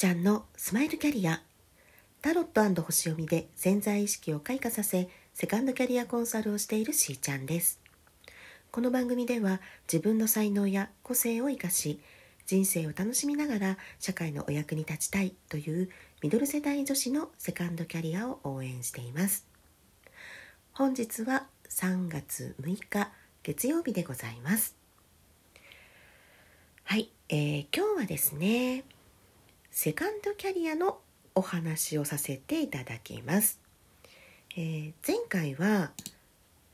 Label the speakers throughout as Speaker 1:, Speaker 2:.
Speaker 1: ちゃんのスマイルキャリア。タロット星読みで潜在意識を開花させセカンドキャリアコンサルをしているしーちゃんです。この番組では自分の才能や個性を生かし人生を楽しみながら社会のお役に立ちたいというミドル世代女子のセカンドキャリアを応援しています。本日は3月6日月曜日でございます。はい、えー、今日はですねセカンドキャリアのお話をさせていただきます、えー、前回は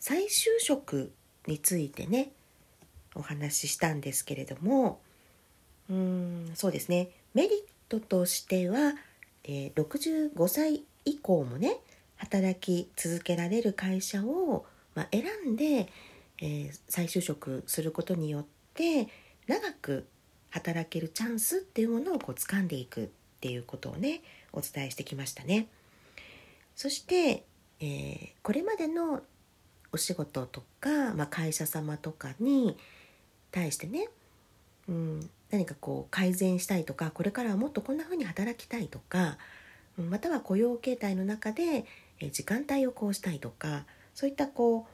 Speaker 1: 再就職についてねお話ししたんですけれどもうんそうですね。メリットとしては、えー、65歳以降もね働き続けられる会社を、まあ、選んで、えー、再就職することによって長く働けるチャンスっていうものをこう掴んでいくっていうことをねお伝えしてきましたね。そして、えー、これまでのお仕事とか、まあ、会社様とかに対してね、うん、何かこう改善したいとかこれからはもっとこんな風に働きたいとかまたは雇用形態の中で時間帯をこうしたいとかそういったこう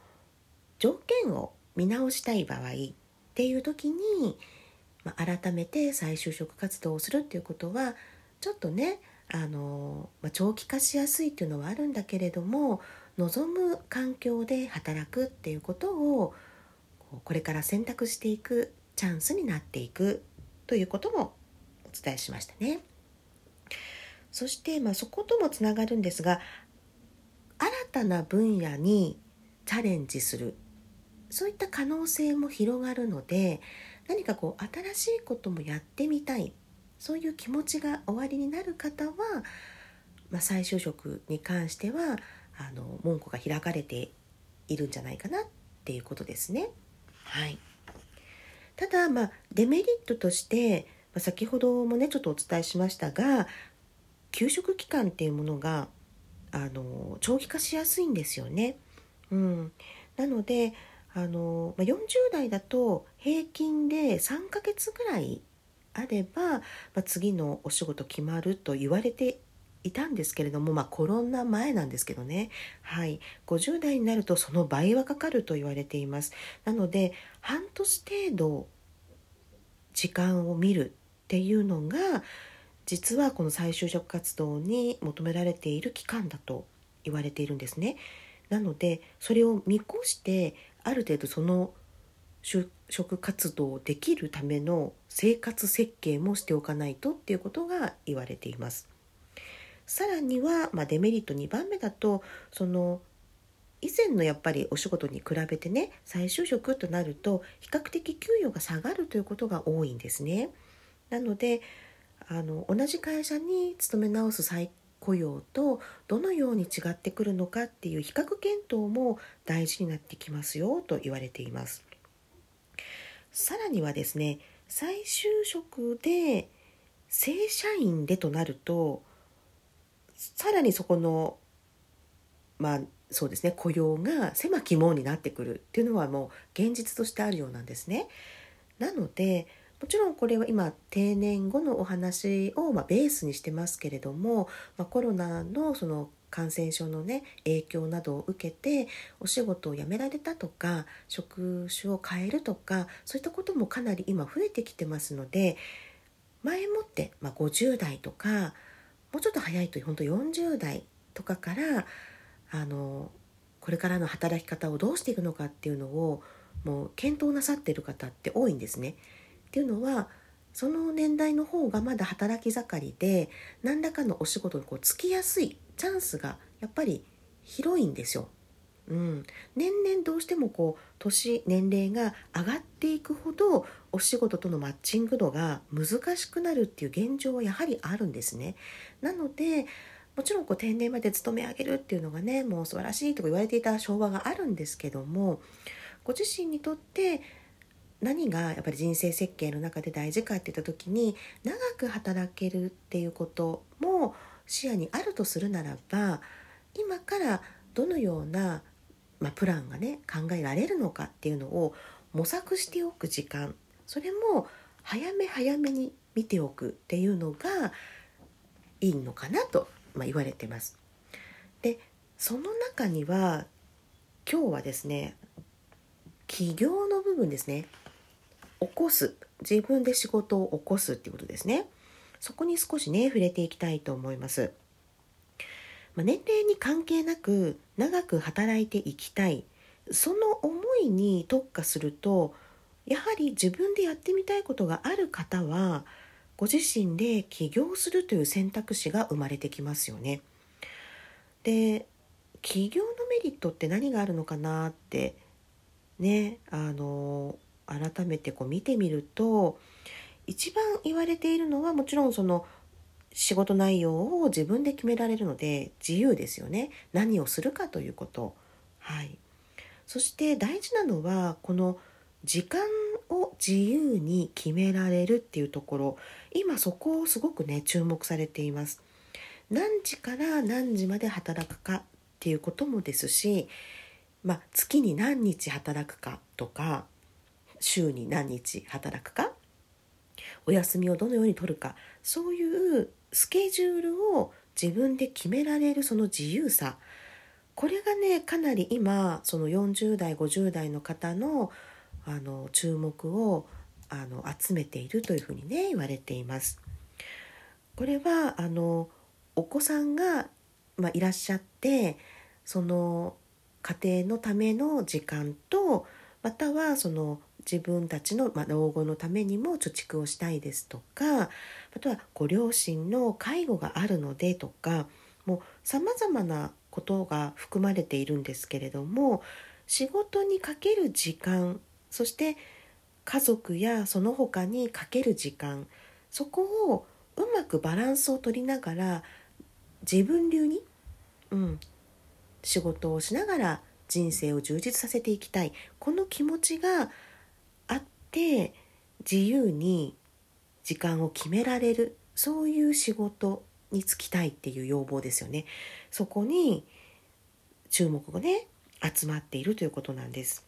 Speaker 1: 条件を見直したい場合っていう時にまあ、改めて再就職活動をするっていうことはちょっとねあの、まあ、長期化しやすいっていうのはあるんだけれども望む環境で働くっていうことをこれから選択していくチャンスになっていくということもお伝えしましたね。そして、まあ、そこともつながるんですが新たな分野にチャレンジするそういった可能性も広がるので何かこう新しいこともやってみたいそういう気持ちがおありになる方は、まあ、再就職に関してはあの門戸が開かれているんじゃないかなっていうことですね。はい、ただ、まあ、デメリットとして、まあ、先ほどもねちょっとお伝えしましたが休職期間っていうものがあの長期化しやすいんですよね。うん、なのであの、ま、40代だと平均で3ヶ月ぐらいあれば、まあ、次のお仕事決まると言われていたんですけれども、まあ、コロナ前なんですけどね、はい、50代になるとその倍はかかると言われています。なので半年程度時間を見るっていうのが実はこの再就職活動に求められている期間だと言われているんですね。なのでそれを見越してある程度その就職活動できるための生活設計もしておかないとっていうことが言われています。さらには、まあ、デメリット2番目だとその以前のやっぱりお仕事に比べてね再就職となると比較的給与が下がるということが多いんですね。なのであの同じ会社に勤め直す再雇用とどのように違ってくるのかっていう比較検討も大事になってきますよと言われています。さらにはですね再就職で正社員でとなるとさらにそこのまあそうですね雇用が狭き門になってくるっていうのはもう現実としてあるようなんですね。なのでもちろんこれは今定年後のお話をまベースにしてますけれども、まあ、コロナのその感染症のね影響などを受けてお仕事を辞められたとか職種を変えるとかそういったこともかなり今増えてきてますので前もって、まあ、50代とかもうちょっと早いと本当40代とかからあのこれからの働き方をどうしていくのかっていうのをもう検討なさってる方って多いんですね。っていうのはその年代の方がまだ働き盛りで何らかのお仕事にこうつきやすいチャンスがやっぱり広いんですよ。うん、年々どうしてもこう年年齢が上がっていくほどお仕事とのマッチング度が難しくなるっていう現状はやはりあるんですね。なのでもちろんこう定年まで勤め上げるっていうのがねもう素晴らしいとか言われていた昭和があるんですけどもご自身にとって何がやっぱり人生設計の中で大事かっていった時に長く働けるっていうことも視野にあるとするならば今からどのような、まあ、プランがね考えられるのかっていうのを模索しておく時間それも早め早めに見ておくっていうのがいいのかなと、まあ、言われてます。でその中には今日はですね起業の部分ですね起こす。自分で仕事を起こすっていうことですね。そこに少しね触れていきたいと思います、まあ、年齢に関係なく長く働いていきたい。その思いに特化するとやはり自分でやってみたいことがある方はご自身で起業するという選択肢が生まれてきますよね。で起業のメリットって何があるのかなってねあの改めてこう見てみると一番言われているのはもちろんその仕事内容を自分で決められるので自由ですよね。何をするかということ。はい。そして大事なのはこの時間を自由に決められるっていうところ。今そこをすごくね注目されています。何時から何時まで働くかっていうこともですし、まあ、月に何日働くかとか週に何日働くか？お休みをどのように取るか？そういうスケジュールを自分で決められるその自由さ。これがねかなり今その40代50代の方のあの注目をあの集めているというふうにね言われています。これはあのお子さんが、まあ、いらっしゃってその家庭のための時間とまたはその自分たちの、老後のためにも貯蓄をしたいですとかあとはご両親の介護があるのでとかもうさまざまなことが含まれているんですけれども仕事にかける時間そして家族やその他にかける時間そこをうまくバランスを取りながら自分流に、うん、仕事をしながら人生を充実させていきたい。この気持ちがて自由に時間を決められるそういう仕事に就きたいっていう要望ですよね。そこに注目がね集まっているということなんです。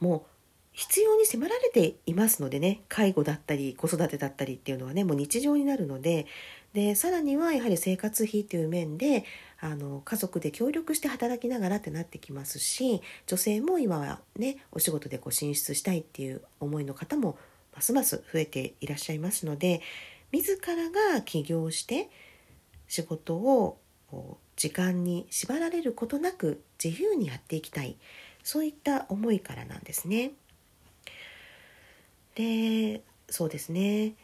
Speaker 1: もう必要に迫られていますのでね介護だったり子育てだったりっていうのはねもう日常になるのででさらにはやはり生活費という面であの家族で協力して働きながらってなってきますし女性も今はねお仕事でこう進出したいっていう思いの方もますます増えていらっしゃいますので自らが起業して仕事を時間に縛られることなく自由にやっていきたいそういった思いからなんですね。でそうですね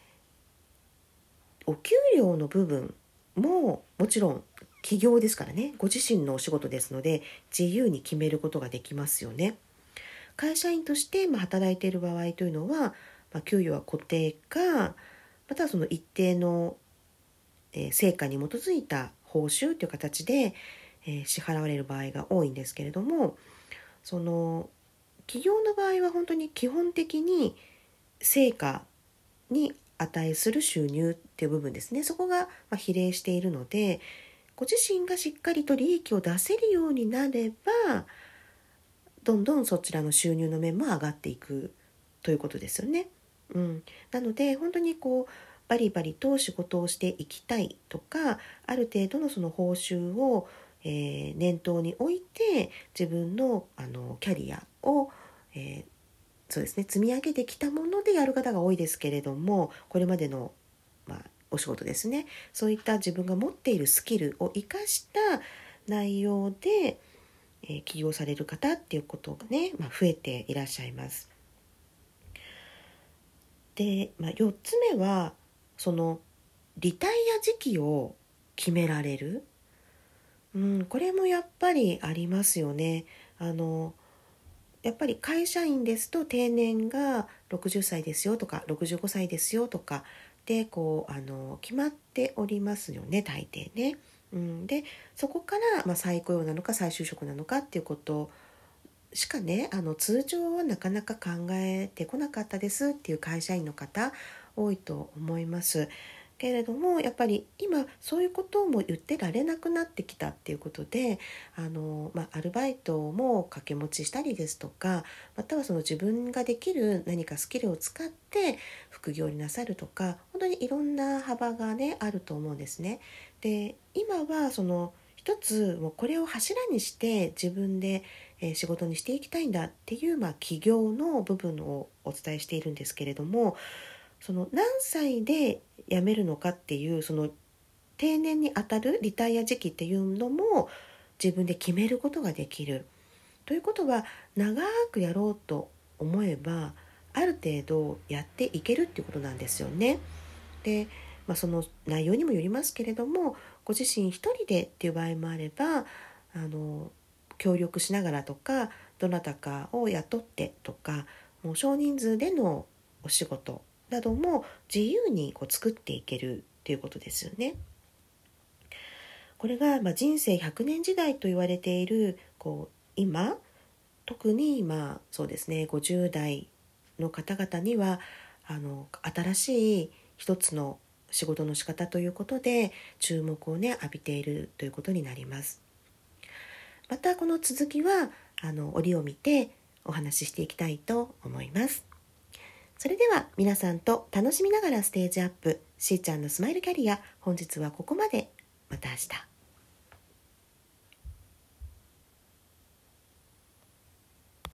Speaker 1: お給料の部分ももちろん起業ですからねご自身のお仕事ですので自由に決めることができますよね。会社員としてま働いている場合というのは、まあ、給与は固定かまたはその一定の、え、成果に基づいた報酬という形で、え、支払われる場合が多いんですけれどもその企業の場合は本当に基本的に成果に値する収入っていう部分ですねそこが比例しているのでご自身がしっかりと利益を出せるようになればどんどんそちらの収入の面も上がっていくということですよね。うん、なので本当にこうバリバリと仕事をしていきたいとかある程度のその報酬を、えー、念頭に置いて自分のあのキャリアを、えー、そうですね積み上げてきたものでやる方が多いですけれどもこれまでの、お仕事ですねそういった自分が持っているスキルを生かした内容で、えー、起業される方っていうことがね、まあ、増えていらっしゃいます。で、まあ、4つ目はそのリタイア時期を決められる、うん、これもやっぱりありますよね。あのやっぱり会社員ですと定年が60歳ですよとか65歳ですよとかでこうあの決まっておりますよね大抵ね。うん、でそこから、まあ、再雇用なのか再就職なのかっていうことしかねあの通常はなかなか考えてこなかったですっていう会社員の方多いと思います。けれどもやっぱり今そういうことも言ってられなくなってきたっていうことであの、まあ、アルバイトも掛け持ちしたりですとかまたはその自分ができる何かスキルを使って副業になさるとか本当にいろんな幅がねあると思うんですね。で今はその一つもうこれを柱にして自分で仕事にしていきたいんだっていう、まあ、起業の部分をお伝えしているんですけれどもその何歳で辞めるのかっていうその定年にあたるリタイア時期っていうのも自分で決めることができる。ということは長くやろうと思えばある程度やっていけるっていうことなんですよね。で、まあ、その内容にもよりますけれどもご自身一人でっていう場合もあればあの協力しながらとかどなたかを雇ってとかもう少人数でのお仕事なども自由にこう作っていけるっていうことですよね。これがま人生100年時代と言われているこう今特に今そうですね50代の方々にはあの新しい一つの仕事の仕方ということで注目をね浴びているということになります。またこの続きはあの折を見てお話ししていきたいと思います。それでは皆さんと楽しみながらステージアップしーちゃんのスマイルキャリア本日はここまで。また明日。